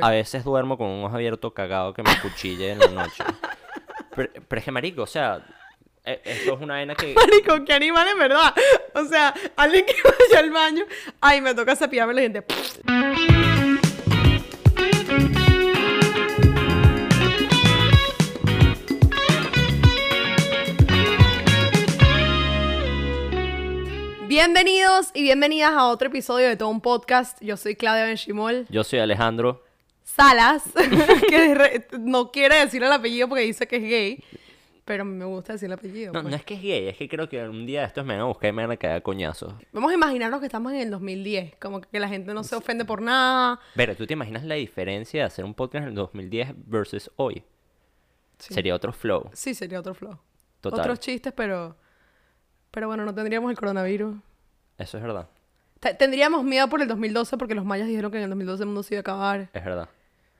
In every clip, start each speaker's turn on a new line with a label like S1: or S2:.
S1: A veces duermo con un ojo abierto cagado que me cuchille en la noche. Pero, pero es que, marico, o sea, e- esto es una vaina que...
S2: Marico, qué animal en verdad. O sea, alguien que vaya al baño. Ay, me toca cepillarme la gente. Bienvenidos y bienvenidas a otro episodio de todo un podcast. Yo soy Claudia Benchimol
S1: Yo soy Alejandro.
S2: Salas, que de no quiere decir el apellido porque dice que es gay, pero me gusta decir el apellido.
S1: No,
S2: pues.
S1: no es que es gay, es que creo que un día estos me van a buscar y me van a caer coñazos.
S2: Vamos a imaginarnos que estamos en el 2010, como que la gente no se ofende por nada.
S1: Pero, ¿tú te imaginas la diferencia de hacer un podcast en el 2010 versus hoy?
S2: Sí.
S1: Sería otro flow.
S2: Sí, sería otro flow.
S1: Total.
S2: Otros chistes, pero pero bueno, no tendríamos el coronavirus.
S1: Eso es verdad.
S2: Te- Tendríamos miedo por el 2012 porque los mayas dijeron que en el 2012 el mundo se iba a acabar.
S1: Es verdad.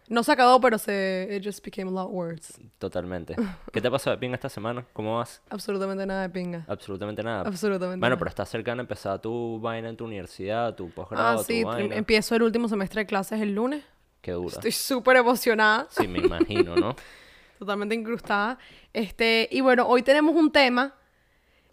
S2: No se acabó, pero se it just became a lot worse.
S1: Totalmente. ¿Qué te pasó de pinga esta semana? ¿Cómo vas?
S2: Absolutamente nada de pinga.
S1: Absolutamente nada.
S2: Absolutamente
S1: Bueno,
S2: nada.
S1: pero estás cercano a empezar tu vaina en tu universidad, tu posgrado,
S2: Ah, sí,
S1: tu vaina.
S2: empiezo el último semestre de clases el lunes.
S1: Qué dura.
S2: Estoy súper emocionada.
S1: Sí, me imagino, ¿no?
S2: totalmente incrustada. Este, y bueno, hoy tenemos un tema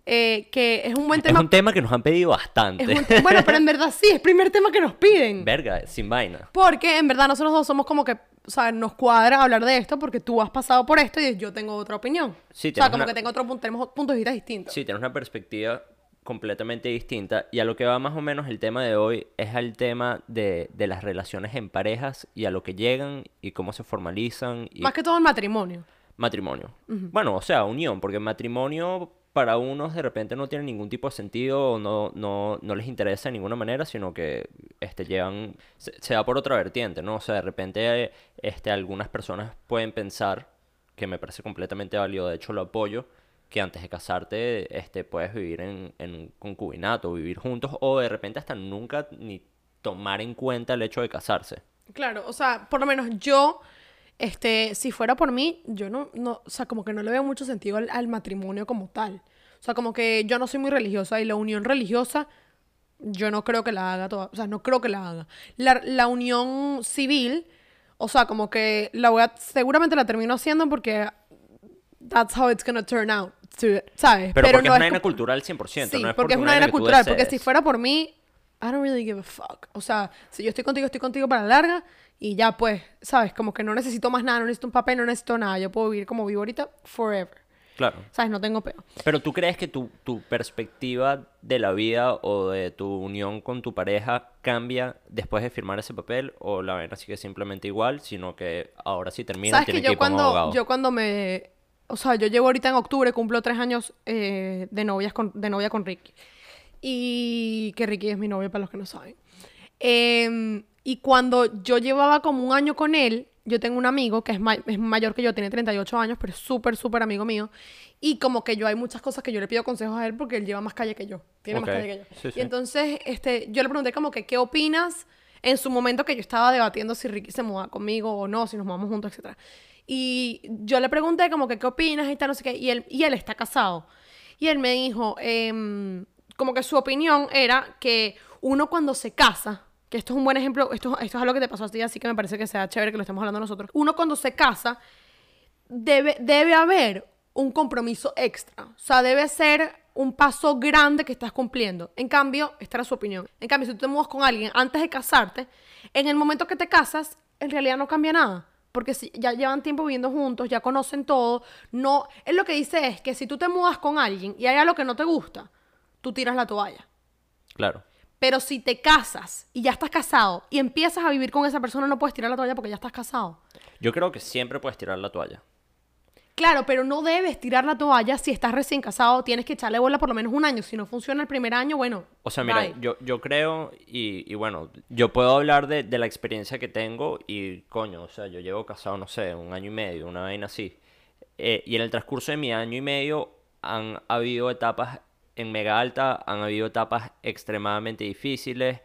S2: eh, que es un buen
S1: Es
S2: tema.
S1: un tema que nos han pedido bastante.
S2: es un bueno, pero en verdad sí, es el primer tema que nos piden.
S1: Verga, sin vaina.
S2: Porque en verdad nosotros dos somos como que, o sea, nos cuadra hablar de esto porque tú has pasado por esto y yo tengo otra opinión.
S1: Sí,
S2: o sea, como
S1: una-
S2: que tengo otro punto, tenemos puntos de vista distintos.
S1: Sí, tienes una perspectiva completamente distinta. Y a lo que va más o menos el tema de hoy es al tema de, de las relaciones en parejas y a lo que llegan y cómo se formalizan y
S2: Más que todo el matrimonio.
S1: matrimonio. Bueno, o sea, unión, porque matrimonio para unos de repente no tiene ningún tipo de sentido o no, no, no les interesa de ninguna manera, sino que este, llevan, se, va por otra vertiente, ¿no? O sea, de repente este, algunas personas pueden pensar, que me parece completamente válido, de hecho lo apoyo, que antes de casarte este, puedes vivir en, en un concubinato, vivir juntos, o de repente hasta nunca ni tomar en cuenta el hecho de casarse.
S2: Claro, o sea, por lo menos yo, este, si fuera por mí, yo no, no, o sea, como que no le veo mucho sentido al, al matrimonio como tal. O sea, como que yo no soy muy religiosa y la unión religiosa, yo no creo que la haga toda, o sea, no creo que la haga. La, la unión civil, o sea, como que la voy a, seguramente la termino haciendo porque that's how it's gonna turn out, to- ¿sabes?
S1: Pero, porque es
S2: no
S1: una vaina
S2: como-
S1: cultural 100%,
S2: Sí,
S1: no es
S2: porque es
S1: una
S2: una era cultural. Porque si fuera por mí, I don't really give a fuck. O sea, si yo estoy contigo, estoy contigo para la larga y ya pues, ¿sabes? Como que no necesito más nada, no necesito un papel, no necesito nada. Yo puedo vivir como vivo ahorita forever.
S1: Claro.
S2: ¿Sabes? No tengo peo.
S1: Pero tú crees que tu, tu perspectiva de la vida o de tu unión con tu pareja cambia después de firmar ese papel o la vaina sigue simplemente igual, sino que ahora sí termina
S2: ¿Sabes
S1: tiene
S2: que
S1: que
S2: yo
S1: ir
S2: cuando,
S1: abogado?
S2: yo cuando me... O sea, yo llevo ahorita en octubre, cumplo tres años eh, de, novias con, de novia con Ricky. Y que Ricky es mi novio para los que no saben. Em, y cuando yo llevaba como un año con él, yo tengo un amigo que es, ma- es mayor que yo, tiene 38 años, pero es súper, súper amigo mío. Y como que yo hay muchas cosas que yo le pido consejos a él porque él lleva más calle que yo. Tiene más calle que yo.
S1: sí, sí.
S2: Y entonces este, yo le pregunté como que, ¿qué opinas? En su momento que yo estaba debatiendo si Ricky se muda conmigo o no, si nos mudamos juntos, etc. Y yo le pregunté como que, ¿qué opinas? Y tal, no sé qué. Y él, y él está casado. Y él me dijo, em, como que su opinión era que uno cuando se casa, esto es un buen ejemplo, esto, esto es algo que te pasó a ti, así que me parece que sea chévere que lo estemos hablando nosotros. Uno cuando se casa, debe, debe haber un compromiso extra. O sea, debe ser un paso grande que estás cumpliendo. En cambio, esta era su opinión. En cambio, si tú te mudas con alguien antes de casarte, en el momento que te casas, en realidad no cambia nada. Porque si ya llevan tiempo viviendo juntos, ya conocen todo. No, él lo que dice es que si tú te mudas con alguien y hay algo que no te gusta, tú tiras la toalla.
S1: Claro.
S2: Pero si te casas y ya estás casado y empiezas a vivir con esa persona, no puedes tirar la toalla porque ya estás casado.
S1: Yo creo que siempre puedes tirar la toalla.
S2: Claro, pero no debes tirar la toalla si estás recién casado. Tienes que echarle bola por lo menos un año. Si no funciona el primer año, bueno.
S1: O sea, mira,
S2: bye.
S1: yo, yo creo, y, y bueno, yo puedo hablar de, de la experiencia que tengo y coño, o sea, yo llevo casado, no sé, un año y medio, una vaina así. Eh, y en el transcurso de mi año y medio han habido etapas en mega alta, han habido etapas extremadamente difíciles,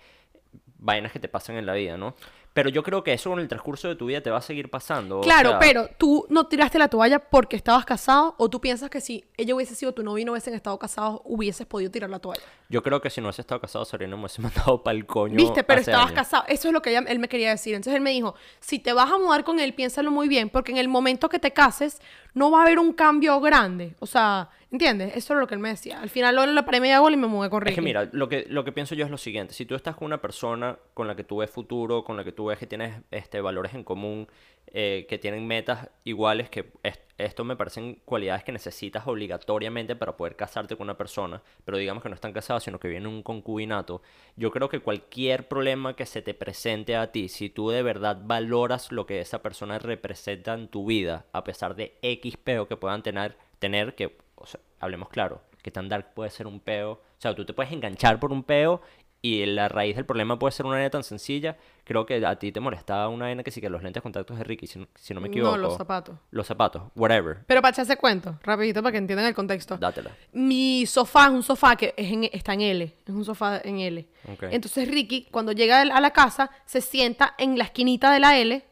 S1: vainas que te pasan en la vida, ¿no? Pero yo creo que eso en el transcurso de tu vida te va a seguir pasando. o
S2: Claro,
S1: sea,
S2: pero tú no tiraste la toalla porque estabas casado o tú piensas que si ella hubiese sido tu novio y no hubiesen estado casados, hubieses podido tirar la toalla.
S1: Yo creo que si no hubiese estado casado, Sabrina me hubiese mandado para el coño.
S2: Viste, pero
S1: hace
S2: estabas
S1: años.
S2: casado. Eso es lo que ella- él me quería decir. Entonces él me dijo, si te vas a mudar con él, piénsalo muy bien, porque en el momento que te cases, no va a haber un cambio grande. O sea, ¿entiendes? Eso es lo que él me decía. Al final lo la paré media gol y me mudé con Ricky.
S1: Es que mira, lo que, lo que pienso yo es lo siguiente. Si tú estás con una persona con la que tú ves futuro, con la que tú ves que tienes este, valores en común, eh, que tienen metas iguales, que es- esto me parecen cualidades que necesitas obligatoriamente para poder casarte con una persona, pero digamos que no están casados, sino que vienen un concubinato, yo creo que cualquier problema que se te presente a ti, si tú de verdad valoras lo que esa persona representa en tu vida, a pesar de X peo que puedan tener, tener que, o sea, hablemos claro, que tan dark puede ser un peo, o sea, tú te puedes enganchar por un peo y la raíz del problema puede ser una vaina tan sencilla. Creo que a ti te molestaba una vaina que sí que los lentes de contactos de Ricky, si no, si no me equivoco.
S2: No, los zapatos.
S1: Los zapatos, whatever.
S2: Pero para echarse cuento, rapidito para que entiendan el contexto.
S1: Dátela.
S2: Mi sofá es un sofá que es en- está en L. Es un sofá en L.
S1: Ok.
S2: Entonces Ricky, cuando llega a la casa, se sienta en la esquinita de la L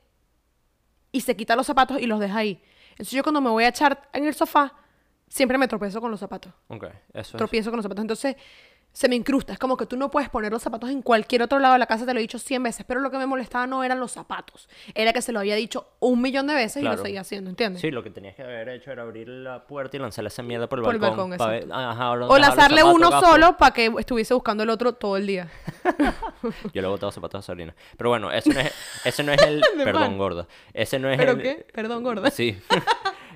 S2: y se quita los zapatos y los deja ahí. Entonces yo cuando me voy a echar en el sofá, siempre me tropezo con los zapatos.
S1: Ok, eso es.
S2: Tropiezo con los zapatos. Entonces se me incrusta. Es como que tú no puedes poner los zapatos en cualquier otro lado de la casa, te lo he dicho 100 veces. Pero lo que me molestaba no eran los zapatos. Era que se lo había dicho un millón de veces y lo seguía haciendo, ¿entiendes?
S1: Sí, lo que tenías que haber hecho era abrir la puerta y lanzarle esa mierda por el
S2: Por el
S1: balcón.
S2: balcón,
S1: ver-
S2: exacto.
S1: Ajá,
S2: O lanzarle
S1: zapatos,
S2: uno solo para que estuviese buscando el otro todo el día.
S1: Yo le he botado zapatos a Sabrina. Pero bueno, ese no es, ese no es el... Perdón, gorda. Ese no es
S2: ¿Pero
S1: el...
S2: qué? Perdón, gorda.
S1: Sí.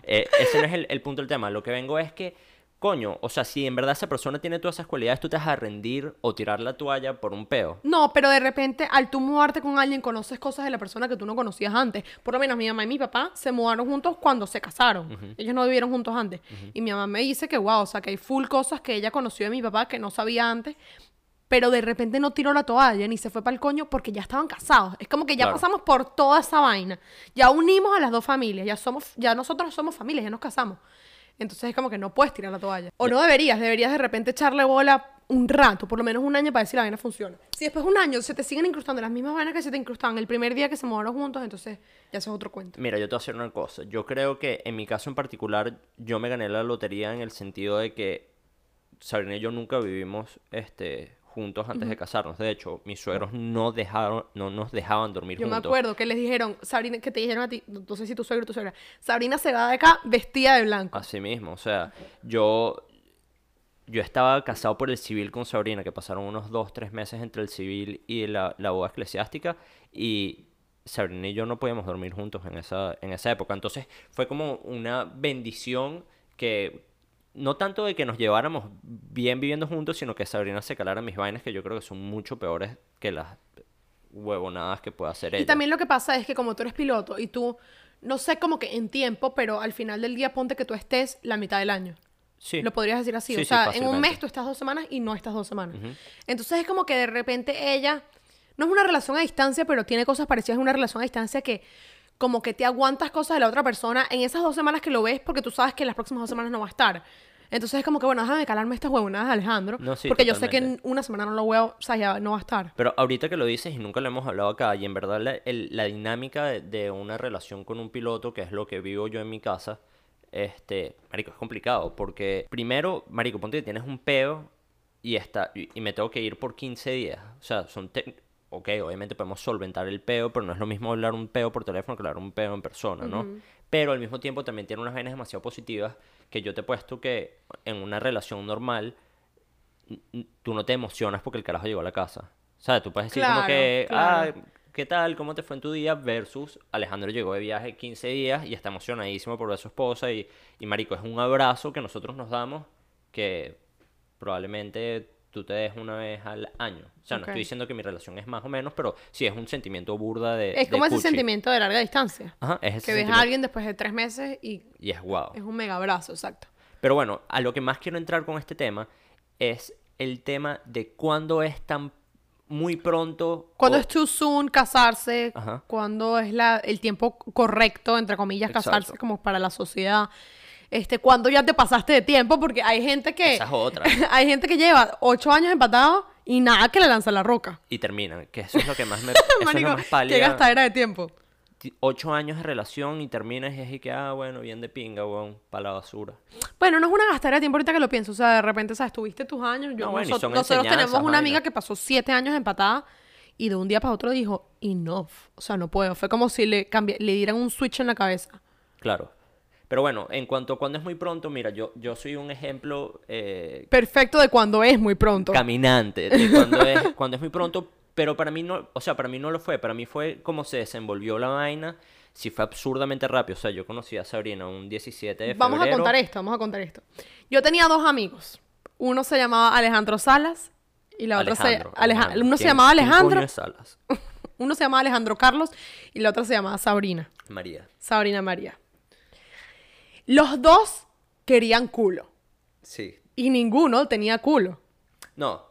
S1: Eh, ese no es el, el punto del tema. Lo que vengo es que, coño, o sea, si en verdad esa persona tiene todas esas cualidades, tú te vas a rendir o tirar la toalla por un peo.
S2: No, pero de repente al tú mudarte con alguien conoces cosas de la persona que tú no conocías antes. Por lo menos mi mamá y mi papá se mudaron juntos cuando se casaron. Ellos no vivieron juntos antes. Y mi mamá me dice que wow, o sea, que hay full cosas que ella conoció de mi papá que no sabía antes. Pero de repente no tiró la toalla ni se fue para el coño porque ya estaban casados. Es como que ya
S1: Claro.
S2: pasamos por toda esa vaina. Ya unimos a las dos familias. Ya somos, ya nosotros somos familia, ya nos casamos. Entonces es como que no puedes tirar la toalla. O no deberías, deberías de repente echarle bola un rato, por lo menos un año para ver si la vaina funciona. Si después de un año se te siguen incrustando las mismas vainas que se te incrustaban el primer día que se mudaron juntos, entonces ya eso es otro cuento.
S1: Mira, yo te voy a hacer una cosa. Yo creo que en mi caso en particular, yo me gané la lotería en el sentido de que Sabrina y yo nunca vivimos este, juntos antes de casarnos. De hecho, mis suegros no dejaron, no nos dejaban dormir
S2: Yo me
S1: juntos.
S2: acuerdo que les dijeron, Sabrina, que te dijeron a ti, no no sé si tu suegro o tu suegra, Sabrina se va de acá vestida de blanco.
S1: Así mismo, o sea, yo, yo estaba casado por el civil con Sabrina, que pasaron unos dos, tres meses entre el civil y la, la boda eclesiástica, y Sabrina y yo no podíamos dormir juntos en esa, en esa época. Entonces fue como una bendición que, no tanto de que nos lleváramos bien viviendo juntos, sino que Sabrina se calara mis vainas, que yo creo que son mucho peores que las huevonadas que puede hacer ella.
S2: Y también lo que pasa es que como tú eres piloto y tú, no sé como que en tiempo, pero al final del día ponte que tú estés la mitad del año.
S1: Sí.
S2: Lo podrías decir así.
S1: Sí,
S2: o
S1: sí,
S2: sea, en un mes tú estás dos semanas y no estás dos semanas. Entonces es como que de repente ella, no es una relación a distancia, pero tiene cosas parecidas a una relación a distancia que como que te aguantas cosas de la otra persona en esas dos semanas que lo ves porque tú sabes que las próximas dos semanas no va a estar. Entonces es como que, bueno, déjame calarme estas huevonadas Alejandro.
S1: No, sí,
S2: porque yo sé que en una semana no lo veo, o sea, ya no va a estar.
S1: Pero ahorita que lo dices y nunca lo hemos hablado acá, y en verdad la, el- la dinámica de, de una relación con un piloto, que es lo que vivo yo en mi casa, este, marico, es complicado, porque primero, marico, ponte que tienes un peo y, está, y, y me tengo que ir por 15 días. O sea, son... te- Ok, obviamente podemos solventar el peo, pero no es lo mismo hablar un peo por teléfono que hablar un peo en persona, ¿no? Pero al mismo tiempo también tiene unas vainas demasiado positivas que yo te he puesto que en una relación normal tú no te emocionas porque el carajo llegó a la casa. O sea, tú puedes decir como
S2: Claro,
S1: que,
S2: claro.
S1: ah, ¿qué tal? ¿Cómo te fue en tu día? Versus Alejandro llegó de viaje 15 días y está emocionadísimo por ver a su esposa y, y marico, es un abrazo que nosotros nos damos que probablemente tú te des una vez al año. O sea, no estoy diciendo que mi relación es más o menos, pero sí es un sentimiento burda de
S2: Es
S1: de
S2: como ese sentimiento de larga distancia.
S1: Ajá, es ese
S2: Que ves a alguien después de tres meses y
S1: Y es guau.
S2: es un mega abrazo, exacto.
S1: Pero bueno, a lo que más quiero entrar con este tema es el tema de cuándo es tan muy pronto.
S2: Cuando
S1: o-
S2: es too soon casarse,
S1: Ajá.
S2: cuando es la, el tiempo correcto, entre comillas, casarse como para la sociedad. Este, cuando ya te pasaste de tiempo, porque hay gente que.
S1: Esa es otra.
S2: hay gente que lleva ocho años empatado y nada que le lanza la roca.
S1: Y terminan, que eso es lo que más me. eso es
S2: Marico,
S1: lo más
S2: qué
S1: pálida.
S2: gastadera de tiempo.
S1: ti- ocho años de relación y terminas y es y que, ah, bueno, bien de pinga, weón, para la basura.
S2: Bueno, no es una gastadera de tiempo ahorita que lo pienso. O sea, de repente, ¿sabes? Tuviste tus años. Yo,
S1: No, bueno, y
S2: nosotros
S1: son
S2: nosotros tenemos
S1: enseñanzas,
S2: una amiga
S1: vaina.
S2: que pasó siete años empatada y de un día para otro dijo, enough. O sea, no puedo. Fue como si le, cambi- le dieran un switch en la cabeza.
S1: Claro. Pero bueno, en cuanto a cuando es muy pronto, mira, yo, yo soy un ejemplo eh,
S2: Perfecto de cuando es muy pronto.
S1: caminante de cuando es, cuando es muy pronto, pero para mí no, o sea, para mí no lo fue, para mí fue como se desenvolvió la vaina, si fue absurdamente rápido, o sea, yo conocí a Sabrina un 17 de febrero.
S2: Vamos a contar esto, vamos a contar esto. Yo tenía dos amigos. Uno se llamaba Alejandro Salas y la otra se...
S1: Alejandro,
S2: Aleja-
S1: Alejandro.
S2: Uno se
S1: ¿Quién-
S2: llamaba Alejandro,
S1: coño Salas?
S2: uno se llamaba Alejandro Carlos y la otra se llamaba Sabrina.
S1: María.
S2: Sabrina María. Los dos querían culo
S1: Sí.
S2: y ninguno tenía culo.
S1: No.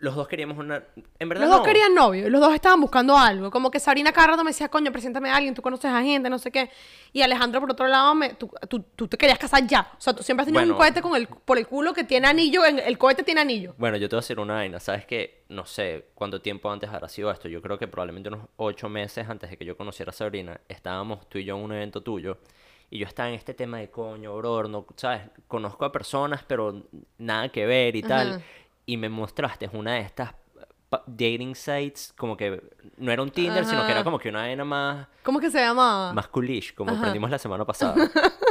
S1: Los dos queríamos una en verdad
S2: Los dos
S1: no.
S2: querían novio, los dos estaban buscando algo. Como que Sabrina cada rato me decía, coño, preséntame a alguien, tú conoces a gente, no sé qué. Y Alejandro, por otro lado, me, tú, tú- tú te querías casar ya. O sea, tú siempre has tenido un cohete con el, por el culo que tiene anillo, en- el cohete tiene anillo.
S1: Bueno, yo te voy a decir una vaina, ¿sabes qué? No sé cuánto tiempo antes habrá sido esto. Yo creo que probablemente unos ocho meses antes de que yo conociera a Sabrina, estábamos tú y yo en un evento tuyo. Y yo estaba en este tema de coño, bro, no, ¿sabes? Conozco a personas, pero nada que ver y tal.
S2: Ajá.
S1: Y me mostraste una de estas dating sites, como que no era un Tinder, sino que era como que una vaina más,
S2: ¿Cómo que se llamaba?
S1: más coolish, como
S2: Ajá.
S1: aprendimos la semana pasada.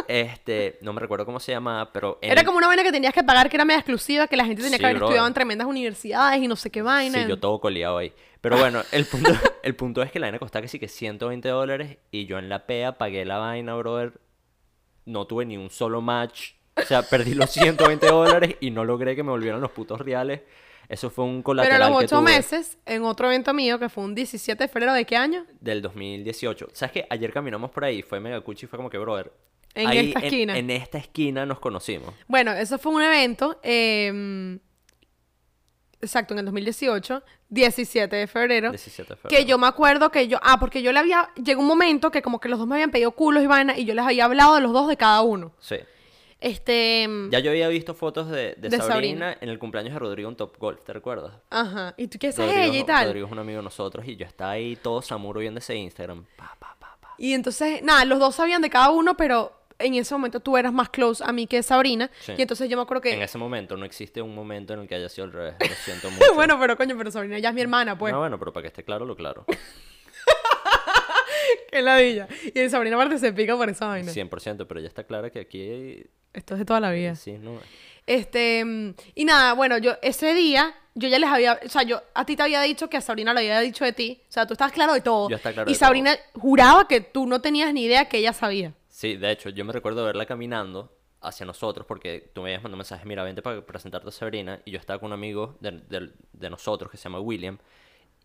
S1: Este, no me recuerdo cómo se llamaba, pero...
S2: Era
S1: el-
S2: como una vaina que tenías que pagar, que era media exclusiva, que la gente tenía
S1: Sí,
S2: que haber estudiado en tremendas universidades y no sé qué vaina.
S1: Sí, yo todo coleado ahí. Pero bueno, el punto, el punto es que la vaina costaba que sí que 120 dólares y yo en la PEA pagué la vaina, brother. No tuve ni un solo match. O sea, perdí los 120 dólares y no logré que me volvieran los putos reales. Eso fue un
S2: Pero
S1: colateral
S2: a los
S1: que
S2: ocho meses, en otro evento mío, que fue un 17 de febrero de qué año?
S1: del 2018. ¿Sabes qué? Ayer caminamos por ahí, fue mega cuchi y fue como que, brother.
S2: En
S1: ahí
S2: esta esquina.
S1: En, esta esquina nos conocimos.
S2: Bueno, eso fue un evento, eh, exacto, en el 2018, 17 de febrero.
S1: 17 de
S2: Que
S1: febrero.
S2: yo me acuerdo que yo, ah, porque yo le había, llegó un momento que como que los dos me habían pedido culos y vaina y yo les había hablado de los dos de cada uno.
S1: Sí.
S2: Este,
S1: Ya yo había visto fotos de, de,
S2: De
S1: Sabrina,
S2: Sabrina.
S1: en el cumpleaños de Rodrigo en Top Golf, ¿te recuerdas?
S2: ajá, y tú qué es
S1: Rodrigo,
S2: ella y tal.
S1: Rodrigo es un amigo de nosotros y yo estaba ahí todo samuro viendo ese Instagram. Pa, pa, pa, pa.
S2: Y entonces, nada, los dos sabían de cada uno, pero en ese momento tú eras más close a mí que Sabrina.
S1: Sí.
S2: Y entonces yo me acuerdo que...
S1: En ese momento no existe un momento en el que haya sido al revés. Lo siento mucho.
S2: bueno, pero coño, pero Sabrina ya es mi hermana, pues.
S1: No, bueno, pero para que esté claro, lo claro.
S2: Qué ladilla. Y Sabrina aparte se pica por esa vaina.
S1: 100%, pero ya está claro que aquí...
S2: Esto es de toda la vida.
S1: Sí, no...
S2: Este, mm, y nada, bueno, yo ese día, yo ya les había, o sea, yo a ti te había dicho que a Sabrina lo había dicho de ti. O sea, tú estabas claro de todo.
S1: Yo estaba claro
S2: y
S1: de
S2: Sabrina juraba que tú no tenías ni idea que ella sabía.
S1: Sí, de hecho, yo me recuerdo verla caminando hacia nosotros porque tú me habías mandado mensajes, mira, vente para presentarte a Sabrina y yo estaba con un amigo de, de- de nosotros que se llama William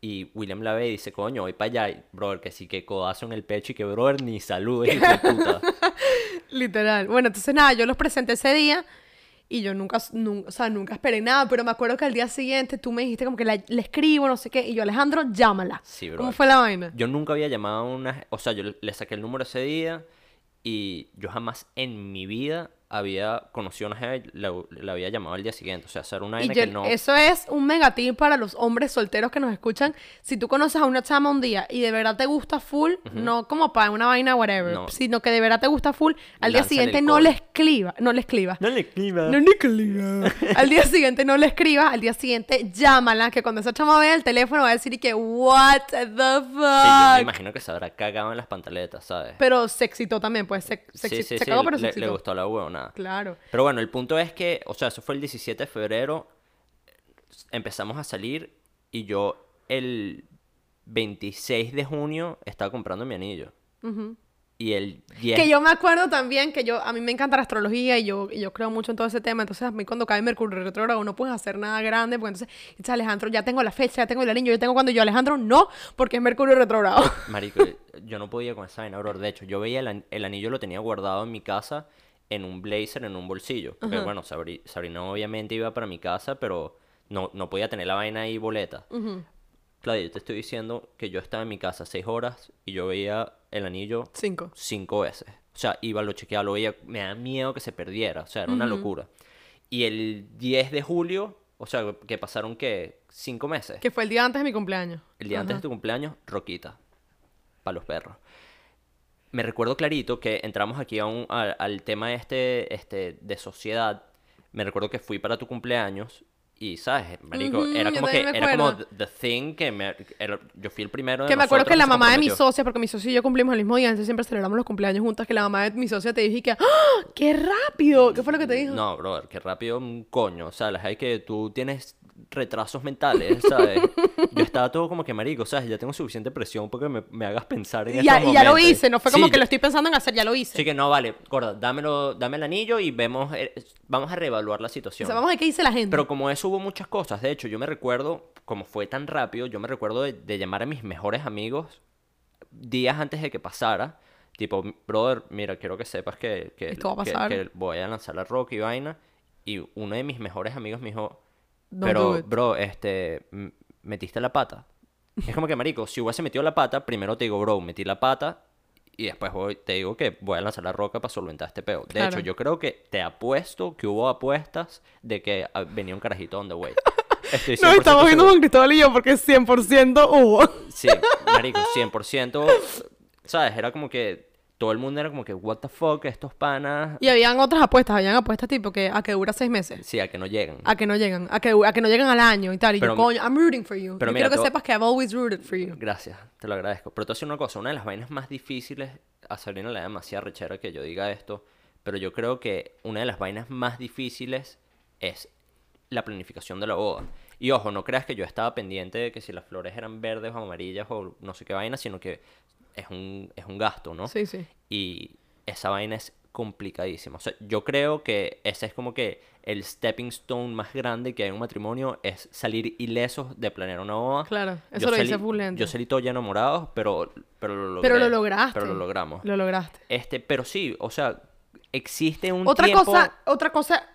S1: y William la ve y dice, coño, voy para allá y, brother, que sí que codazo en el pecho y que, brother, ni saludes, puta.
S2: Literal. Bueno, entonces nada, yo los presenté ese día y yo nunca, nunca, o sea, nunca esperé nada, pero me acuerdo que al día siguiente tú me dijiste como que la- le escribo, no sé qué, y yo, Alejandro, llámala.
S1: Sí, bro.
S2: ¿Cómo fue la vaina?
S1: Yo nunca había llamado a una... O sea, yo le saqué el número ese día y yo jamás en mi vida había conocido a una y la, la había llamado al día siguiente. O sea, hacer una
S2: Y
S1: vaina
S2: yo-
S1: que no...
S2: eso es un negativo para los hombres solteros que nos escuchan. Si tú conoces a una chama un día y de verdad te gusta full, no como para una vaina whatever,
S1: No.
S2: sino que de verdad te gusta full, al día siguiente no le escriba, no le escribas.
S1: No le escriba.
S2: No le escribas. al día siguiente no le escribas, al día siguiente llámala, que cuando esa chama vea el teléfono va a decir y que what the fuck.
S1: Sí, yo me imagino que se habrá cagado en las pantaletas, ¿sabes?
S2: Pero se excitó también, pues se, se,
S1: sí, sí,
S2: se
S1: sí,
S2: cagó, pero se
S1: le,
S2: excitó.
S1: le gustó la huevona.
S2: Claro.
S1: Pero bueno, el punto es que, o sea, eso fue el 17 de febrero, empezamos a salir y yo el 26 de junio estaba comprando mi anillo. Y el 10...
S2: Que yo me acuerdo también que yo, a mí me encanta la astrología y yo, y yo creo mucho en todo ese tema. Entonces, a mí cuando cae Mercurio retrógrado no puedes hacer nada grande. Porque entonces, Alejandro, ya tengo la fecha, ya tengo el anillo, yo tengo cuando yo, Alejandro, no, porque es Mercurio retrógrado.
S1: Marico, yo no podía con esa vaina. De hecho, yo veía el, an- el anillo, lo tenía guardado en mi casa en un blazer, en un bolsillo. Porque, bueno, Sabri- Sabrina obviamente iba para mi casa, pero no, no podía tener la vaina ahí boleta. Claudia, yo te estoy diciendo que yo estaba en mi casa seis horas y yo veía el anillo
S2: Cinco.
S1: cinco veces. O sea, iba, lo chequeaba, lo veía, me da miedo que se perdiera. O sea, era una locura. Y el 10 de julio, o sea, que pasaron, ¿qué? Cinco meses.
S2: Que fue el día antes de mi cumpleaños.
S1: El día antes
S2: Ajá.
S1: de tu cumpleaños, Roquita. para los perros. Me recuerdo clarito que entramos aquí a un- a- al tema este, este de sociedad. Me recuerdo que fui para tu cumpleaños y, ¿sabes? Marico,
S2: Ujú,
S1: era
S2: yo
S1: como que era como the thing que me, era- yo fui el primero de
S2: Que me acuerdo que la mamá de mi socia, porque mi socia y yo cumplimos el mismo día, entonces siempre celebramos los cumpleaños juntas, que la mamá de mi socia te dijo y que, ¡Ah! ¡qué rápido! ¿Qué fue lo que te dijo?
S1: No, brother, qué rápido un coño. O sea, las hay que tú tienes retrasos mentales, ¿sabes? Yo estaba todo como que marico, ¿sabes? Ya tengo suficiente presión porque me, me hagas pensar en
S2: y ya,
S1: estos
S2: y ya lo hice, no fue como
S1: Sí,
S2: que lo estoy pensando en hacer, ya lo hice.
S1: Así que no, vale, gorda, dámelo, dame el anillo y vemos, eh, vamos a reevaluar la
S2: o
S1: situación.
S2: sea, vamos a ver qué dice la gente.
S1: Pero como eso hubo muchas cosas, de hecho, yo me recuerdo, como fue tan rápido, yo me recuerdo de, de llamar a mis mejores amigos días antes de que pasara. Tipo, brother, mira, quiero que sepas que, que,
S2: Esto va a
S1: que-
S2: pasar.
S1: que voy a lanzar la rock y vaina. Y uno de mis mejores amigos me dijo,
S2: Don't do
S1: pero, bro, este, metiste la pata. Es como que, marico, si hubiese metido la pata, primero te digo, bro, metí la pata. Y después voy- te digo que voy a lanzar la roca para solventar este peo. De
S2: Claro.
S1: hecho, yo creo que te apuesto que hubo apuestas de que ah, venía un carajito on the way. Estoy 100%
S2: estamos viendo con Cristóbal y yo porque 100% hubo.
S1: Sí, marico, 100%. ¿Sabes? Era como que todo el mundo era como que, what the fuck, estos panas.
S2: Y habían otras apuestas, habían apuestas tipo que a que dura seis meses.
S1: Sí, a que no llegan.
S2: A que no llegan, a que, a que no llegan al año y tal. Y
S1: Pero-
S2: yo, coño, I'm rooting for you.
S1: pero
S2: yo
S1: mira,
S2: quiero que sepas que I've always rooted for you.
S1: Gracias, te lo agradezco. Pero te voy una cosa, una de las vainas más difíciles, a Sabrina le da demasiada rechera que yo diga esto, pero yo creo que una de las vainas más difíciles es la planificación de la boda. Y ojo, no creas que yo estaba pendiente de que si las flores eran verdes o amarillas o no sé qué vaina, sino que es un, es un gasto, ¿no?
S2: Sí, sí.
S1: Y esa vaina es complicadísima. O sea, yo creo que ese es como que el stepping stone más grande que hay en un matrimonio es salir ilesos de planear una boda.
S2: Claro, eso
S1: Yo
S2: lo full gente.
S1: Yo salí todo ya enamorado, pero, pero lo logré.
S2: Pero lo lograste.
S1: Pero lo logramos.
S2: Lo lograste.
S1: Este, pero sí, o sea, existe un
S2: Otra
S1: tiempo...
S2: cosa, otra cosa,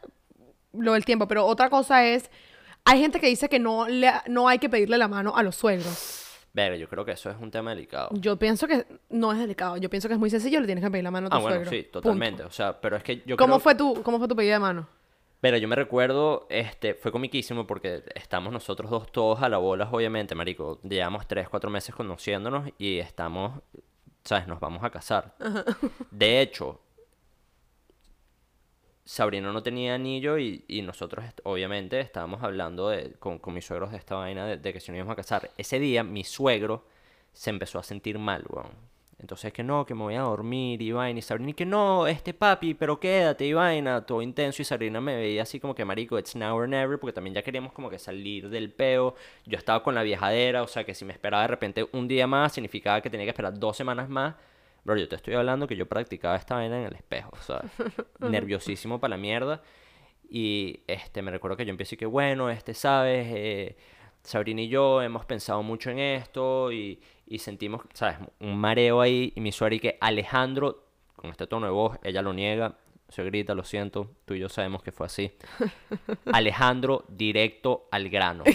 S2: lo del tiempo, pero otra cosa es, hay gente que dice que no, le, no hay que pedirle la mano a los suegros.
S1: Verga, yo creo que eso es un tema delicado.
S2: Yo pienso que no es delicado, yo pienso que es muy sencillo, le tienes que pedir la mano a tu
S1: Ah, bueno,
S2: suegro.
S1: sí,
S2: Punto.
S1: totalmente. O sea, pero es que yo
S2: ¿Cómo
S1: creo...
S2: fue tu, cómo fue tu pedida de mano?
S1: Pero yo me recuerdo, este, fue comiquísimo porque estamos nosotros dos todos a la bola, obviamente, marico. Llevamos tres, cuatro meses conociéndonos y estamos, ¿sabes? Nos vamos a casar. De hecho, Sabrina no tenía anillo y, y nosotros, obviamente, estábamos hablando de, con, con mis suegros de esta vaina de, que si nos íbamos a casar. Ese día, mi suegro se empezó a sentir mal, weón. Entonces, que no, que me voy a dormir y vaina. Y Sabrina, que no, este papi, pero quédate y. Todo intenso. Y Sabrina me veía así como que, marico, it's now or never. Porque también ya queríamos como que salir del peo. Yo estaba con la viajadera. O sea, que si me esperaba de repente un día más, significaba que tenía que esperar dos semanas más. Bro, yo te estoy hablando que yo practicaba esta vaina en el espejo, ¿sabes? Nerviosísimo para la mierda. Y este, me recuerdo que yo empiezo y que, bueno, este, ¿sabes? Eh, Sabrina y yo hemos pensado mucho en esto y, y sentimos, ¿sabes? Un mareo ahí. Y mi y que Alejandro, con este tono de voz, ella lo niega. Se grita, lo siento, tú y yo sabemos que fue así. Alejandro, directo al grano.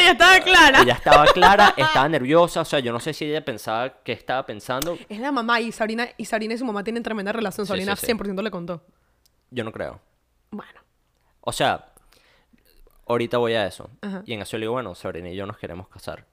S2: Ya estaba clara.
S1: Ella estaba clara, estaba nerviosa, o sea, yo no sé si ella pensaba que estaba pensando.
S2: Es la mamá y Sabrina, y Sabrina y su mamá tienen tremenda relación.
S1: Sí,
S2: Sabrina
S1: sí, sí.
S2: 100% le contó.
S1: Yo no creo.
S2: Bueno.
S1: O sea, ahorita voy a eso.
S2: Ajá.
S1: Y en eso le digo, bueno, Sabrina y yo nos queremos casar.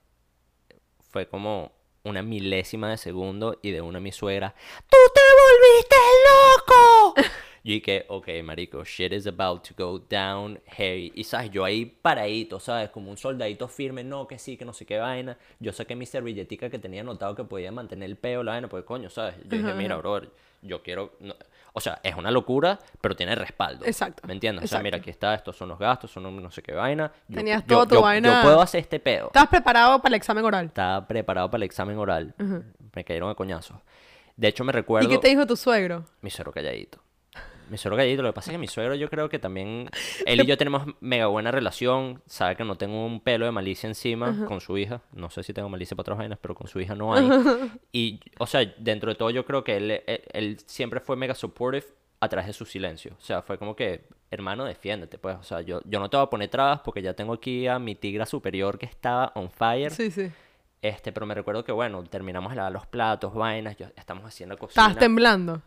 S1: Fue como una milésima de segundo y de una mi suegra, ¡Tú te volviste loco! yo dije, ok, marico, shit is about to go down heavy. Y sabes, yo ahí paradito, ¿sabes? Como un soldadito firme, no, que sí, que no sé qué vaina. Yo saqué mi servilletica que tenía anotado que podía mantener el peo, la vaina, porque coño, ¿sabes? Yo dije, mira, bro, yo quiero... no- O sea, es una locura, pero tiene respaldo.
S2: Exacto,
S1: ¿Me entiendes? O sea, mira, aquí está, estos son los gastos, son un no sé qué vaina. Yo,
S2: Tenías
S1: yo-
S2: todo tu
S1: yo-
S2: vaina-
S1: Yo puedo hacer este peo.
S2: ¿Estabas preparado para el examen oral?
S1: Estaba preparado para el examen oral. Me cayeron a coñazos. De hecho, me recuerdo...
S2: ¿Y qué te dijo tu suegro?
S1: Mi suegro calladito. Mi suegro calladito. Lo que pasa es que mi suegro yo creo que también... Él y yo tenemos mega buena relación. Sabe que no tengo un pelo de malicia encima con su hija. No sé si tengo malicia para otras vainas, pero con su hija no hay. Y, o sea, dentro de todo yo creo que él, él, él siempre fue mega supportive a través de su silencio. O sea, fue como que, hermano, defiéndete, pues. O sea, yo, yo no te voy a poner trabas porque ya tengo aquí a mi tigra superior que estaba on fire.
S2: Sí, sí.
S1: Este, pero me recuerdo que, bueno, terminamos de lavar los platos, vainas, yo, estamos haciendo cocina.
S2: Estabas temblando.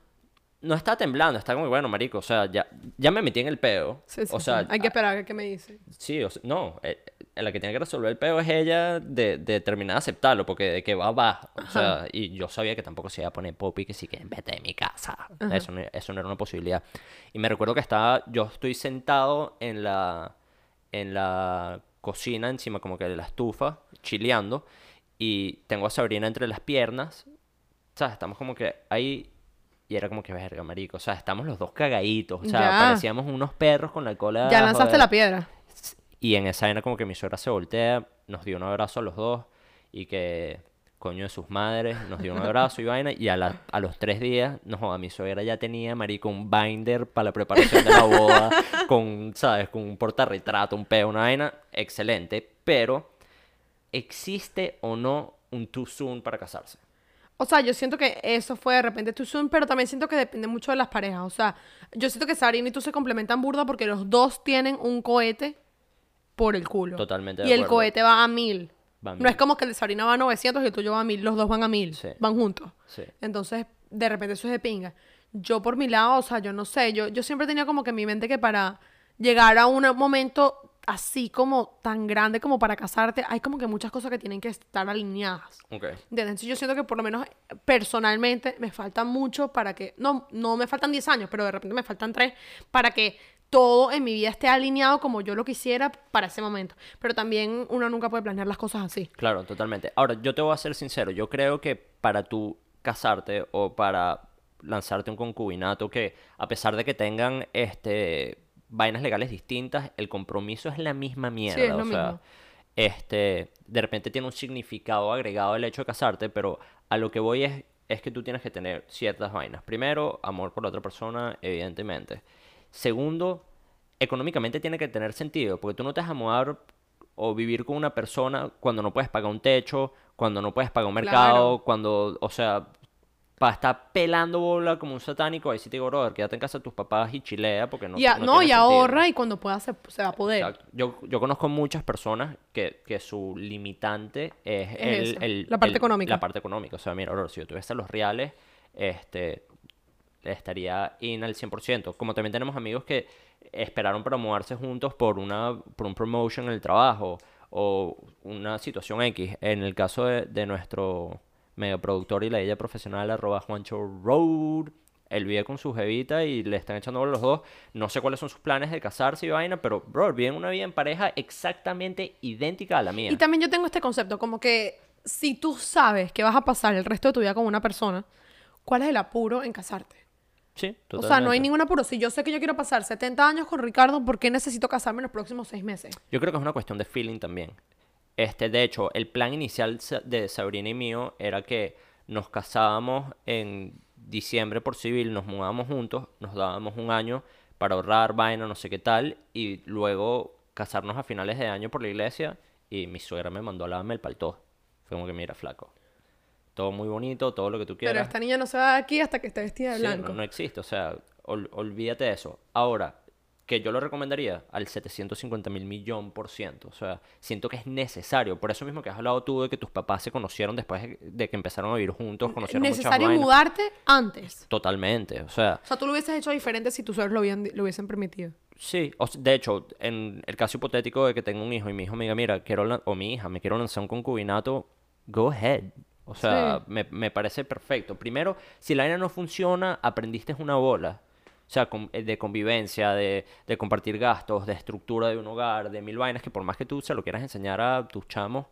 S1: No está temblando, está como bueno, marico. O sea, ya, ya me metí en el peo.
S2: Sí, sí,
S1: o sea,
S2: sí. Hay que esperar a qué me dice.
S1: sí, o sea, no. eh, la que tiene que resolver el peo es ella de, de terminar de aceptarlo, porque de que va, va. O sea, y yo sabía que tampoco se iba a poner popi que sí que vete de mi casa. Eso no, eso no era una posibilidad. Y me recuerdo que estaba, yo estoy sentado en la, en la cocina, encima como que de la estufa, chileando, y tengo a Sabrina entre las piernas. O sea, estamos como que ahí y era como que verga, marico. O sea, estamos los dos cagaditos. O sea,
S2: Ya.
S1: parecíamos unos perros con la cola.
S2: Ya lanzaste la piedra.
S1: Y en esa escena como que mi suegra se voltea, nos dio un abrazo a los dos y que coño de sus madres, nos dio un abrazo y vaina. Y a, la- a los tres días, no joda, mi suegra ya tenía, marico, un binder para la preparación de la boda, con, ¿sabes? Con un portarretrato, un peo, una vaina. Excelente. Pero, ¿existe o no un too soon para casarse?
S2: O sea, yo siento que eso fue de repente too soon, pero también siento que depende mucho de las parejas. O sea, yo siento que Sabrina y tú se complementan burda porque los dos tienen un cohete por el culo.
S1: Totalmente de
S2: Y el
S1: acuerdo.
S2: cohete va a mil.
S1: Va a
S2: No es como que el de Sabrina va a 900 y el tuyo va a mil. Los dos van a mil.
S1: Sí.
S2: Van juntos.
S1: Sí.
S2: Entonces, de repente eso es de pinga. Yo por mi lado, o sea, yo no sé, yo, yo siempre tenía como que en mi mente que para llegar a un momento así como tan grande como para casarte, hay como que muchas cosas que tienen que estar alineadas.
S1: Ok.
S2: ¿Entiendes? Entonces yo siento que por lo menos personalmente me falta mucho para que, no, no me faltan 10 años, pero de repente me faltan 3 para que todo en mi vida esté alineado como yo lo quisiera para ese momento. Pero también uno nunca puede planear las cosas así.
S1: Claro, totalmente. Ahora, yo te voy a ser sincero. Yo creo que para tú casarte o para lanzarte un concubinato que, a pesar de que tengan este vainas legales distintas, el compromiso es la misma mierda.
S2: es lo
S1: o sea,
S2: mismo.
S1: este, de repente tiene un significado agregado el hecho de casarte, pero a lo que voy es, es que tú tienes que tener ciertas vainas. Primero, amor por la otra persona, evidentemente. Segundo, económicamente tiene que tener sentido, porque tú no te vas a mudar o vivir con una persona cuando no puedes pagar un techo, cuando no puedes pagar un mercado,
S2: Claro.
S1: cuando, o sea, para estar pelando bola como un satánico, ahí sí te digo, brother, quédate en casa de tus papás y chilea, porque no,
S2: y a-
S1: no
S2: no,
S1: tiene
S2: y ahorra y cuando pueda se, se va a poder.
S1: Exacto. Yo, yo conozco muchas personas que, que su limitante es,
S2: Es
S1: el, el-
S2: la parte
S1: el-
S2: económica.
S1: La parte económica. O sea, mira, bro, si yo tuviese los reales, este, estaría in al 100%. Como también tenemos amigos que esperaron para mudarse juntos por, una, por un promotion en el trabajo o una situación X. En el caso de, de nuestro medio productor y la ella profesional, arroba Juancho Road, él vive con su jevita y le están echando bola los dos. No sé cuáles son sus planes de casarse y vaina, pero, bro, viven una vida en pareja exactamente idéntica a la mía.
S2: Y también yo tengo este concepto, como que si tú sabes que vas a pasar el resto de tu vida con una persona, ¿cuál es el apuro en casarte?
S1: Sí,
S2: O sea, no
S1: totalmente.
S2: hay ningún apuro. Si yo sé que yo quiero pasar 70 años con Ricardo, ¿por qué necesito casarme en los próximos seis meses?
S1: Yo creo que es una cuestión de feeling también. Este, de hecho, el plan inicial de Sabrina y mío era que nos casábamos en diciembre por civil, nos mudábamos juntos, nos dábamos un año para ahorrar vaina, no sé qué tal, y luego casarnos a finales de año por la iglesia y mi suegra me mandó a lavarme el paltó. Fue como que mira, flaco. Todo muy bonito, todo lo que tú quieras.
S2: Pero esta niña no se va de aquí hasta que esté vestida de
S1: Sí,
S2: blanco.
S1: no, no existe, o sea, ol- olvídate de eso. Ahora, que yo lo recomendaría al 750 mil millón por ciento. O sea, siento que es necesario. Por eso mismo que has hablado tú de que tus papás se conocieron después de, que empezaron a vivir juntos, conocieron muchas
S2: necesario
S1: vainas.
S2: mudarte antes.
S1: Totalmente, o sea,
S2: O sea, tú lo hubieses hecho diferente si tus suegros lo, lo hubiesen permitido.
S1: sí. O de hecho, en el caso hipotético de que tengo un hijo y mi hijo me diga, mira, quiero o mi hija, me quiero lanzar un concubinato, go ahead. O sea,
S2: Sí.
S1: me, me parece perfecto. Primero, si la vaina no funciona, aprendiste una bola. O sea, eh, de convivencia, de, de compartir gastos, de estructura de un hogar, de mil vainas que por más que tú se lo quieras enseñar a tus chamos,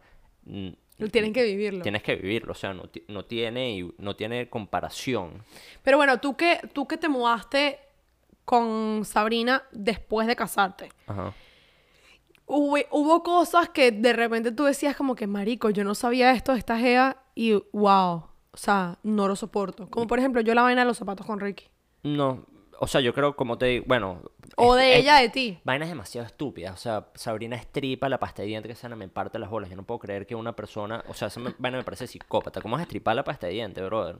S1: mm,
S2: Tienen que vivirlo.
S1: tienes que vivirlo. O sea, no, ti- no tiene, no tiene comparación.
S2: Pero bueno, tú que, tú que te mudaste con Sabrina después de casarte,
S1: Ajá.
S2: hubo, hubo cosas que de repente tú decías como que, marico, yo no sabía esto de esta gea y wow, o sea, no lo soporto. Como por ejemplo, yo la vaina de los zapatos con Ricky.
S1: No, o sea, yo creo, como te digo, bueno...
S2: O
S1: es-
S2: de
S1: es-
S2: ella, de ti.
S1: Vainas demasiado estúpidas. O sea, Sabrina estripa la pasta de dientes que sana me parte las bolas. Yo no puedo creer que una persona. O sea, esa me- vaina me parece psicópata. ¿Cómo vas a estripar la pasta de dientes, brother?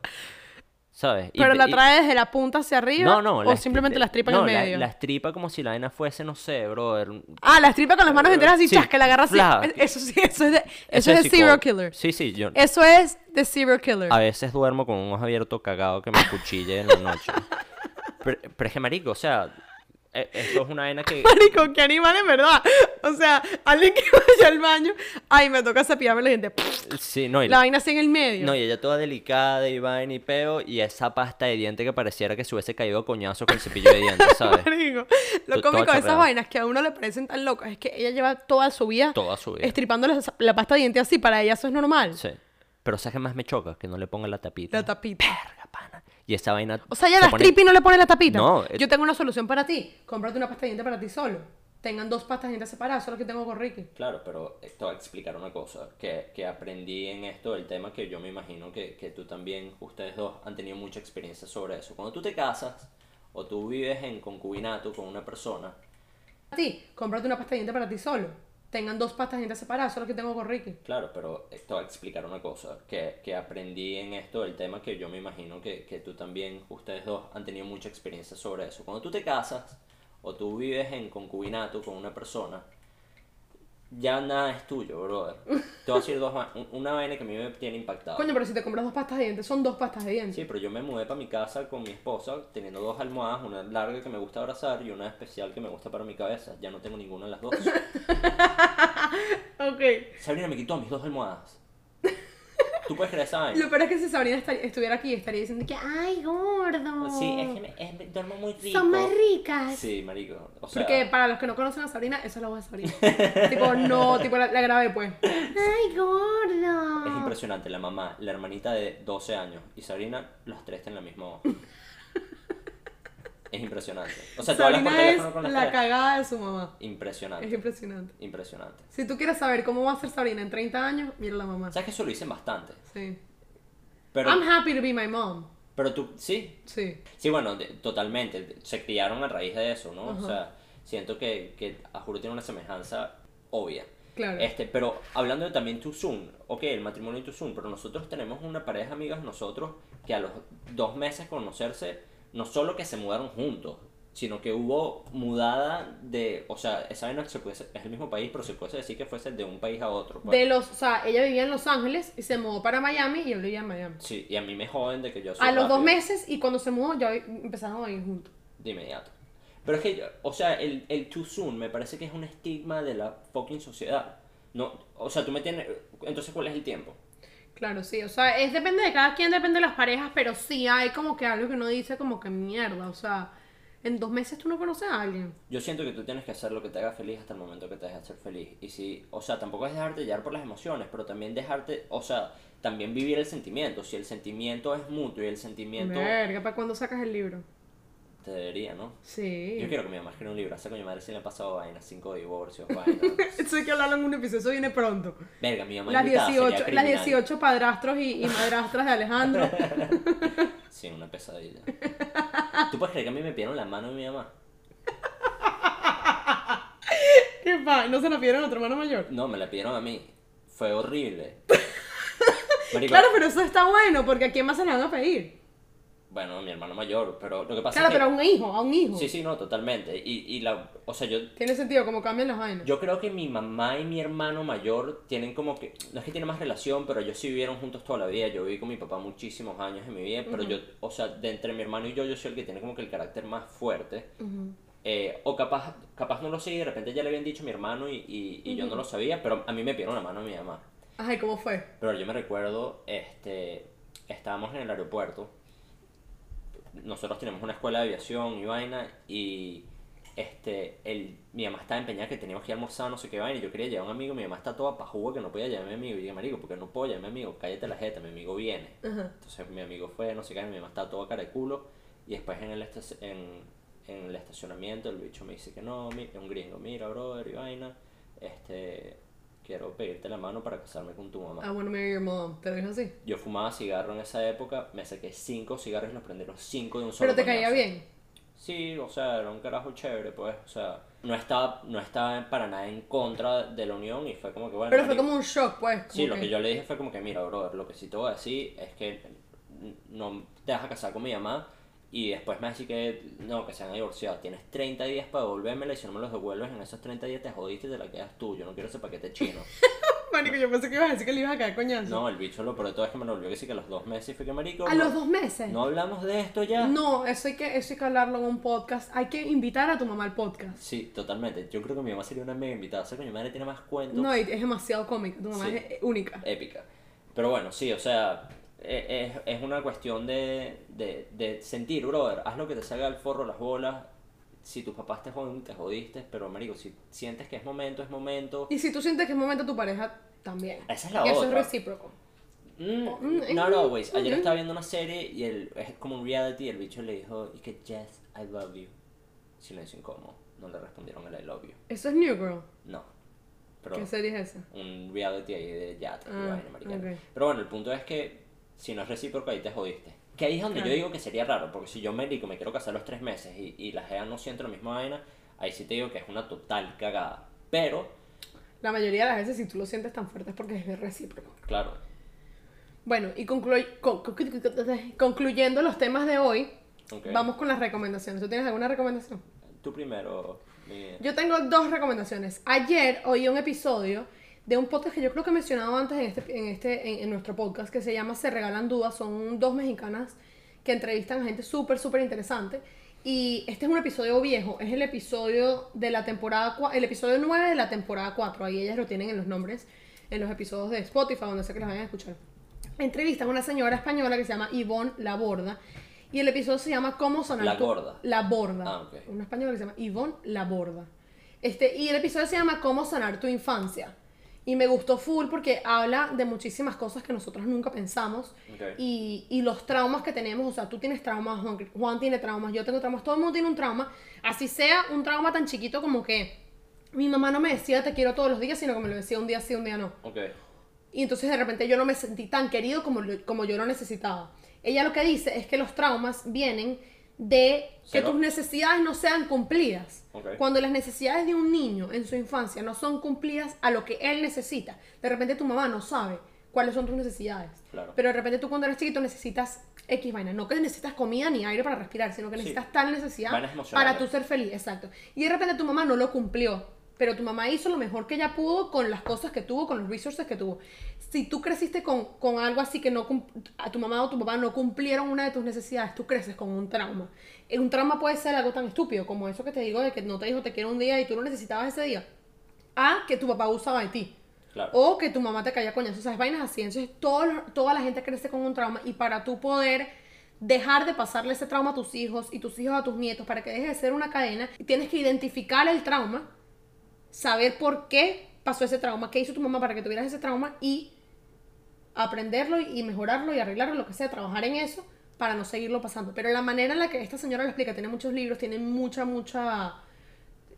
S1: ¿Sabes? Y-
S2: Pero la
S1: y-
S2: trae desde la punta hacia arriba.
S1: No, no.
S2: O
S1: la
S2: simplemente la estripa
S1: no,
S2: en el
S1: la-
S2: medio.
S1: La, estripa como si la vaina fuese, no sé, brother.
S2: Ah, la estripa con las manos enteras así,
S1: Sí,
S2: chas, que la agarra así. Eso sí, eso es de, eso es de serial killer.
S1: Sí, sí. Yo
S2: Eso es de serial killer.
S1: a veces duermo con un ojo abierto cagado que me cuchille en la noche. pero, pero es que, marico, o sea. e- Esto es una vaina que.
S2: Marico, qué animal en verdad. O sea, alguien que vaya al baño. Ay, me toca cepillarme los dientes.
S1: Sí, no, y
S2: La vaina así en el medio.
S1: No, y ella toda delicada y vaina y peo, y esa pasta de diente que pareciera que se hubiese caído a coñazo con el cepillo de dientes, ¿sabes?
S2: Marico, Lo cómico de esas vainas que a uno le parecen tan locas es que ella lleva toda su vida
S1: Toda su vida.
S2: estripándole esa- la pasta de dientes así. Para ella eso es normal.
S1: Sí. Pero ¿sabes qué más me choca? Que no le ponga la tapita.
S2: La tapita.
S1: Verga, pana. Y esa vaina.
S2: O sea, ella
S1: se
S2: la
S1: pone-
S2: no le pone la tapita.
S1: No, eh-
S2: Yo tengo una solución para ti. Cómprate una pasta de dientes para ti solo. Tengan dos pastas de dientes separadas. Eso es lo que tengo con Ricky.
S1: Claro, pero esto va a explicar una cosa que, que aprendí en esto del tema que yo me imagino que, que tú también, ustedes dos, han tenido mucha experiencia sobre eso. Cuando tú te casas o tú vives en concubinato con una persona,
S2: A ti, cómprate una pasta de dientes para ti solo. Tengan dos pastas de dientes separadas. Eso es lo que tengo con Ricky.
S1: Claro, pero esto va a explicar una cosa que, que aprendí en esto del tema que yo me imagino que, que tú también, ustedes dos, han tenido mucha experiencia sobre eso. Cuando tú te casas o tú vives en concubinato con una persona, ya nada es tuyo, brother. Te voy a decir dos, una vaina que a mí me tiene impactado.
S2: Coño, pero si te compras dos pastas de dientes, son dos pastas de dientes.
S1: Sí, pero yo me mudé para mi casa con mi esposa teniendo dos almohadas, una larga que me gusta abrazar y una especial que me gusta para mi cabeza. Ya no tengo ninguna de las dos.
S2: Ok.
S1: Sabrina me quitó mis dos almohadas. ¿Tú puedes creer esa vaina?
S2: Lo peor es que si Sabrina esta- estuviera aquí, estaría diciendo que, ay, gordo.
S1: Sí, es que me, es- me duermo muy rico.
S2: Son más ricas.
S1: Sí, marico. O sea,
S2: Porque para los que no conocen a Sabrina, esa es la voz de Sabrina. tipo, no, tipo, la, la grabé pues. Ay, gordo.
S1: es impresionante. La mamá, la hermanita de 12 años y Sabrina, los tres tienen la misma voz. Es impresionante. O sea, tú hablas por teléfono con las
S2: la
S1: tres.
S2: cagada de su mamá. Es
S1: Impresionante.
S2: impresionante.
S1: Impresionante.
S2: Si tú quieres saber cómo va a ser Sabrina en 30 años, mira la mamá.
S1: ¿Sabes que eso lo dicen bastante?
S2: Sí.
S1: Pero,
S2: I'm happy to be my mom.
S1: pero tú, sí,
S2: Sí.
S1: Sí, bueno, de- totalmente. Se criaron a raíz de eso, ¿no? O sea, siento que, que a juro tiene una semejanza obvia.
S2: Claro.
S1: Este, pero hablando de también Tuzun, ok, el matrimonio de Tuzun, pero nosotros tenemos una pareja amigas nosotros que a los dos meses conocerse, no solo que se mudaron juntos, sino que hubo mudada de, o sea, esa vaina se puede, es el mismo país, pero se puede decir que fuese de un país a otro. pues.
S2: De los, o sea, ella vivía en Los Ángeles y se mudó para Miami y él vivía en Miami.
S1: Sí, y a mí me joden de que yo soy
S2: A los dos meses y cuando se mudó ya empezaron a ir juntos.
S1: de inmediato. Pero es que, o sea, el, el too soon me parece que es un estigma de la fucking sociedad. No, o sea, tú me tienes... Entonces, ¿cuál es el tiempo?
S2: Claro, sí, o sea, es depende de cada quien, depende de las parejas, pero sí hay como que algo que uno dice como que mierda, o sea, en dos meses tú no conoces a alguien.
S1: Yo siento que tú tienes que hacer lo que te haga feliz hasta el momento que te deje ser feliz. Y si, o sea, tampoco es dejarte llevar por las emociones, pero también dejarte, o sea, también vivir el sentimiento. Si el sentimiento es mutuo y el sentimiento
S2: Verga, ¿para cuándo sacas el libro?
S1: Debería, ¿no?
S2: Sí.
S1: Yo quiero que mi mamá escriba un libro. Hace coño madre si le ha pasado vainas, cinco divorcios, vainas.
S2: Eso hay que hablarlo en un episodio, eso viene pronto.
S1: Verga, mi mamá
S2: Las
S1: invitada sería
S2: 18, las
S1: criminal.
S2: 18 padrastros y, y madrastras de Alejandro.
S1: Sí, una pesadilla. ¿Tú puedes creer que a mí me pidieron la mano de mi mamá?
S2: ¿Qué pa? ¿No se la pidieron a tu hermano mayor?
S1: No, me la pidieron a mí. Fue horrible. Marico,
S2: Claro, pero eso está bueno, porque ¿a quién más se la van a pedir?
S1: Bueno, mi hermano mayor, pero lo que pasa
S2: Claro,
S1: es que...
S2: pero a un hijo, a un hijo.
S1: Sí, sí, no, totalmente. Y, y la... O sea, yo...
S2: Tiene sentido, como cambian las vainas.
S1: Yo creo que mi mamá y mi hermano mayor tienen como que... No es que tienen más relación, pero ellos sí vivieron juntos toda la vida. Yo viví con mi papá muchísimos años en mi vida, pero yo... O sea, de entre mi hermano y yo, yo soy el que tiene como que el carácter más fuerte. Eh, o capaz, capaz no lo sé y de repente ya le habían dicho a mi hermano y, y, y yo no lo sabía, pero a mí me pidieron la mano de mi mamá.
S2: Ajá, ¿y cómo fue?
S1: Pero yo me recuerdo, este, estábamos en el aeropuerto, nosotros tenemos una escuela de aviación y vaina, y este, el, mi mamá estaba empeñada que teníamos que ir a almorzar, no sé qué vaina, y yo quería llevar a un amigo, mi mamá está toda pajuga que no podía llevar a mi amigo, y dije, marico, porque no puedo llevar a mi amigo, cállate la jeta, mi amigo viene. Entonces mi amigo fue, no sé qué, mi mamá estaba toda cara de culo, y después en el, en, en el estacionamiento el bicho me dice que no, mi- un gringo, mira, brother, y vaina, este, quiero pedirte la mano para casarme con tu mamá.
S2: I wanna marry your mom. ¿Te lo dijo así?
S1: Yo fumaba cigarro en esa época, me saqué cinco cigarros y los prendí los cinco de un solo
S2: Pero te caía bien.
S1: Sí, o sea, era un carajo chévere, pues, o sea, no estaba, no estaba para nada en contra de la unión y fue como que bueno.
S2: Pero fue
S1: marico,
S2: como un shock, pues.
S1: Sí, lo que yo le dije fue como que, mira, brother, lo que sí te voy a decir es que no te vas a casar con mi mamá y después me decir que no, que se han divorciado. Tienes 30 días para devolvérmela y si no me los devuelves en esos 30 días te jodiste y te la quedas tú. Yo no quiero ese paquete chino.
S2: Marico, yo pensé que ibas a decir que le ibas a caer coñazo.
S1: No, el bicho lo peor de todo es que me lo volvió que sí que a los dos meses y fue que marico.
S2: ¿A
S1: no-
S2: los dos meses?
S1: No hablamos de esto ya.
S2: No, eso hay, que, eso hay que hablarlo en un podcast. Hay que invitar a tu mamá al podcast.
S1: Sí, totalmente. Yo creo que mi mamá sería una mega invitada. O sea, que mi madre tiene más cuentos.
S2: No, es demasiado cómica. Tu mamá
S1: Sí.
S2: es única.
S1: épica. Pero bueno, sí, o sea, es, es una cuestión de, de, de sentir, brother. Haz lo que te salga al forro las bolas. Si tus papás te joden, te jodiste. Pero, marico, si sientes que es momento, es momento.
S2: Y si tú sientes que es momento tu pareja, también.
S1: Esa es la
S2: Y eso es
S1: otra.
S2: recíproco.
S1: Mm,
S2: Mm,
S1: not
S2: mm,
S1: always. Ayer
S2: ok.
S1: estaba viendo una serie y el, es como un reality y el bicho le dijo, y que yes, I love you. Silencio incómodo. No le respondieron el I love you.
S2: Eso es New Girl.
S1: No. Pero
S2: ¿Qué serie es esa?
S1: un reality ahí de yate
S2: Ah,
S1: vaina mariquera.
S2: ok.
S1: Pero bueno, el punto es que si no es recíproco ahí te jodiste. Que ahí es donde
S2: Claro.
S1: yo digo que sería raro, porque si yo me digo me quiero casar los tres meses y, y la jeva no siente la misma vaina, ahí sí te digo que es una total cagada. Pero,
S2: La mayoría de las veces, si tú lo sientes tan fuerte es porque es recíproco.
S1: claro,
S2: Bueno, y conclu- con- con- concluyendo los temas de hoy,
S1: ok.
S2: vamos con las recomendaciones. ¿Tú tienes alguna recomendación?
S1: Tú primero,
S2: Yo tengo dos recomendaciones. Ayer oí un episodio de un podcast que yo creo que he mencionado antes en, este, en, este, en, en nuestro podcast, que se llama Se Regalan Dudas. Son dos mexicanas que entrevistan a gente súper, súper interesante. Y este es un episodio viejo, es el episodio de la temporada, el episodio 9 de la temporada 4. Ahí ellas lo tienen en los nombres, en los episodios de Spotify, donde sea que las vayan a escuchar. Entrevistan a una señora española que se llama Yvonne Laborda. Y el episodio se llama ¿Cómo sonar
S1: La Gorda.
S2: La Borda.
S1: Ah, ok.
S2: Una española que se llama Yvonne Laborda. Este, y el episodio se llama ¿Cómo sanar tu infancia? Y me gustó full porque habla de muchísimas cosas que nosotros nunca pensamos
S1: Ok.
S2: y, y los traumas que tenemos. O sea, tú tienes traumas, Juan, Juan tiene traumas, yo tengo traumas, todo el mundo tiene un trauma. Así sea un trauma tan chiquito como que mi mamá no me decía te quiero todos los días, sino que me lo decía un día sí, un día no.
S1: Ok,
S2: Y entonces de repente yo no me sentí tan querido como, como yo lo necesitaba. Ella lo que dice es que los traumas vienen de que tus necesidades no sean cumplidas. Cuando las necesidades de un niño en su infancia no son cumplidas a lo que él necesita, de repente tu mamá no sabe cuáles son tus necesidades.
S1: Claro.
S2: Pero de repente tú cuando eres chiquito necesitas X vaina. No que necesitas comida ni aire para respirar, sino que
S1: Sí.
S2: necesitas tal necesidad para tú ser feliz. Exacto. Y de repente tu mamá no lo cumplió. Pero tu mamá hizo lo mejor que ella pudo con las cosas que tuvo, con los resources que tuvo. Si tú creciste con, con algo así que no a tu mamá o tu papá no cumplieron una de tus necesidades, tú creces con un trauma. Eh, Un trauma puede ser algo tan estúpido como eso que te digo de que no te dijo te quiero un día y tú lo necesitabas ese día. A que tu papá usaba de ti.
S1: claro.
S2: O que tu mamá te caía coñazo. O sea, es vainas así. Entonces, todo, toda la gente crece con un trauma. Y para tú poder dejar de pasarle ese trauma a tus hijos y tus hijos a tus nietos, para que deje de ser una cadena, tienes que identificar el trauma, saber por qué pasó ese trauma, qué hizo tu mamá para que tuvieras ese trauma y aprenderlo y mejorarlo y arreglarlo, lo que sea, trabajar en eso para no seguirlo pasando. Pero la manera en la que esta señora lo explica, tiene muchos libros, tiene mucha, mucha...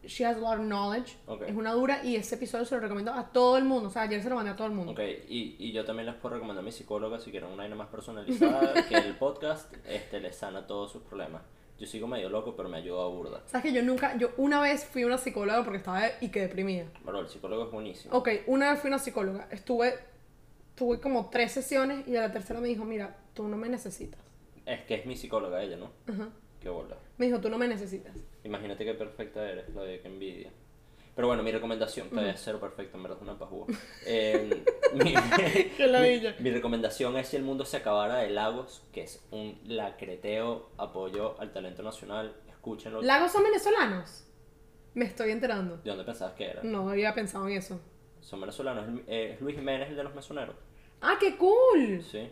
S2: She has a lot of knowledge.
S1: Ok.
S2: Es una dura y ese episodio se lo recomiendo a todo el mundo. O sea, ayer se lo mandé a todo el mundo.
S1: Ok, y, y yo también les puedo recomendar a mi psicóloga si quieren una vaina más personalizada, que el podcast este, les sana todos sus problemas. Yo sigo medio loco, pero me ayuda a burda.
S2: Sabes que yo nunca, yo una vez fui a una psicóloga porque estaba y que deprimida.
S1: Pero el psicólogo es buenísimo.
S2: Ok, una vez fui a una psicóloga. Estuve, tuve como tres sesiones y a la tercera me dijo, mira, tú no me necesitas.
S1: Es que es mi psicóloga ella, ¿no?
S2: Ajá.
S1: Qué bola.
S2: Me dijo, tú no me necesitas.
S1: Imagínate qué perfecta eres, lo de que envidia. Pero bueno, mi recomendación, todavía es cero perfecta, en verdad es una pajúa. Eh, mi, mi- mi recomendación es Si el mundo se acabara de Lagos, que es un lacreteo apoyo al talento nacional. Escúchenlo.
S2: ¿Lagos son venezolanos? Me estoy enterando.
S1: ¿De dónde pensabas que era?
S2: No había pensado en eso.
S1: Son venezolanos. Es, eh, es Luis Jiménez, el de los mesoneros.
S2: ¡Ah, qué cool!
S1: Sí.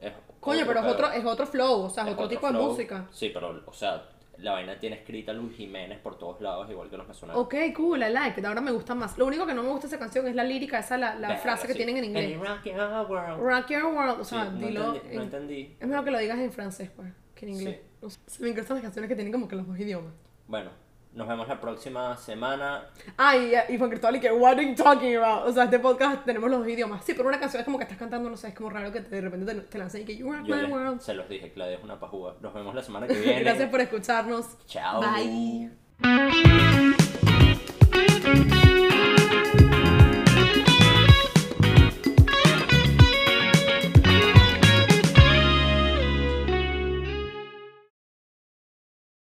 S1: Es
S2: Coño, pero es
S1: pedo.
S2: otro, es otro flow, o sea, es
S1: Es
S2: otro, tipo de
S1: flow.
S2: música.
S1: Sí, pero, o sea, la vaina tiene escrita Luis Jiménez por todos lados, igual que los mesoneros.
S2: Ok, cool, I like it. Ahora me gusta más. Lo único que no me gusta de esa canción es la lírica, esa la, la
S1: Verga,
S2: frase que
S1: sí.
S2: tienen en inglés.
S1: And rock your world.
S2: Rock your world. O
S1: Sí,
S2: sea,
S1: no,
S2: dilo.
S1: entendí, no
S2: en-
S1: entendí.
S2: Es mejor que lo digas en francés, pues, que en inglés.
S1: Sí.
S2: No sé, Se me encantan las canciones que tienen como que los dos idiomas.
S1: Bueno, nos vemos la próxima semana.
S2: Ay, ah, y, y Juan Cristóbal, y que, what are you talking about? O sea, este podcast tenemos los dos idiomas. Sí, pero una canción es como que estás cantando, no sé, es como raro que de repente te, te y que, you
S1: are
S2: my world.
S1: Se los dije, Claudia es una pajúa. Nos vemos la semana que viene.
S2: Gracias por escucharnos.
S1: Chao.
S2: Bye.